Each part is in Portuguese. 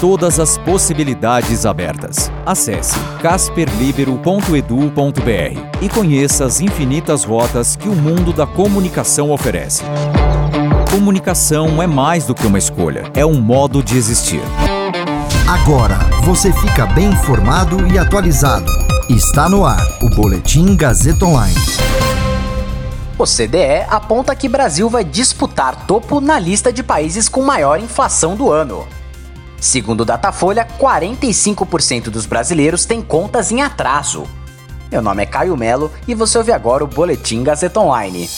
Todas as possibilidades abertas. Acesse casperlibero.edu.br e conheça as infinitas rotas que o mundo da comunicação oferece. Comunicação é mais do que uma escolha, é um modo de existir. Agora você fica bem informado e atualizado. Está no ar o Boletim Gazeta Online. O CDE aponta que Brasil vai disputar topo na lista de países com maior inflação do ano. Segundo o Datafolha, 45% dos brasileiros têm contas em atraso. Meu nome é Caio Melo e você ouve agora o Boletim Gazeta Online.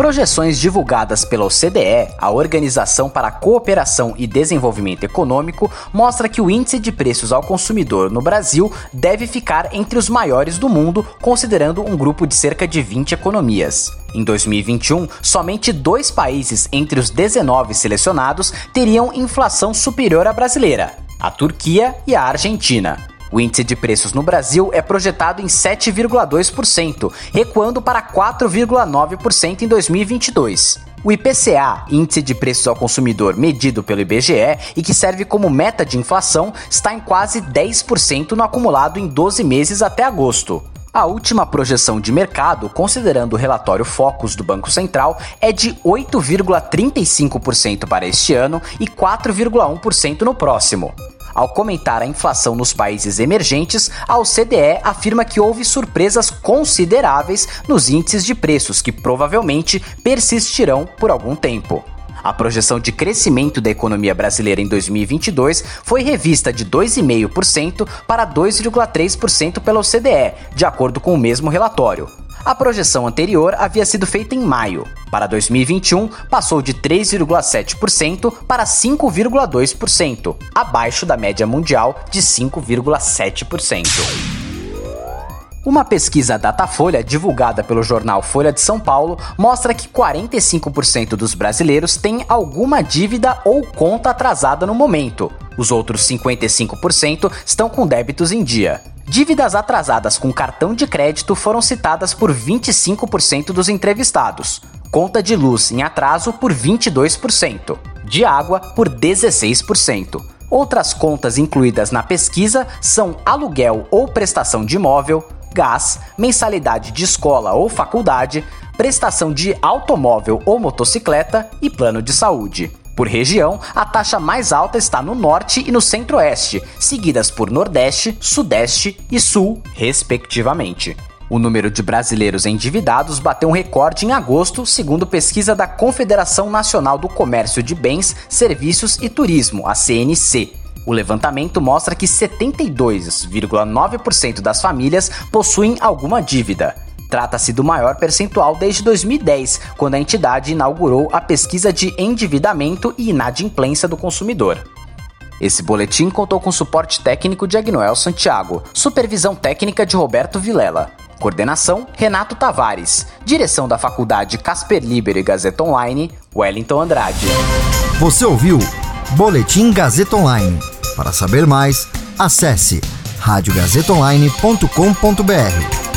Projeções divulgadas pela OCDE, a Organização para a Cooperação e Desenvolvimento Econômico, mostra que o índice de preços ao consumidor no Brasil deve ficar entre os maiores do mundo, considerando um grupo de cerca de 20 economias. Em 2021, somente dois países entre os 19 selecionados teriam inflação superior à brasileira: a Turquia e a Argentina. O índice de preços no Brasil é projetado em 7,2%, recuando para 4,9% em 2022. O IPCA, Índice de Preços ao Consumidor medido pelo IBGE e que serve como meta de inflação, está em quase 10% no acumulado em 12 meses até agosto. A última projeção de mercado, considerando o relatório Focus do Banco Central, é de 8,35% para este ano e 4,1% no próximo. Ao comentar a inflação nos países emergentes, a OCDE afirma que houve surpresas consideráveis nos índices de preços que provavelmente persistirão por algum tempo. A projeção de crescimento da economia brasileira em 2022 foi revista de 2,5% para 2,3% pela OCDE, de acordo com o mesmo relatório. A projeção anterior havia sido feita em maio. Para 2021, passou de 3,7% para 5,2%, abaixo da média mundial de 5,7%. Uma pesquisa Datafolha, divulgada pelo jornal Folha de São Paulo, mostra que 45% dos brasileiros têm alguma dívida ou conta atrasada no momento. Os outros 55% estão com débitos em dia. Dívidas atrasadas com cartão de crédito foram citadas por 25% dos entrevistados, conta de luz em atraso por 22%, de água por 16%. Outras contas incluídas na pesquisa são aluguel ou prestação de imóvel, gás, mensalidade de escola ou faculdade, prestação de automóvel ou motocicleta e plano de saúde. Por região, a taxa mais alta está no norte e no centro-oeste, seguidas por nordeste, sudeste e sul, respectivamente. O número de brasileiros endividados bateu um recorde em agosto, segundo pesquisa da Confederação Nacional do Comércio de Bens, Serviços e Turismo, a CNC. O levantamento mostra que 72,9% das famílias possuem alguma dívida. Trata-se do maior percentual desde 2010, quando a entidade inaugurou a pesquisa de endividamento e inadimplência do consumidor. Esse boletim contou com suporte técnico de Agnoel Santiago, supervisão técnica de Roberto Vilela, coordenação Renato Tavares, direção da Faculdade Casper Liber e Gazeta Online, Wellington Andrade. Você ouviu Boletim Gazeta Online. Para saber mais, acesse radiogazetaonline.com.br.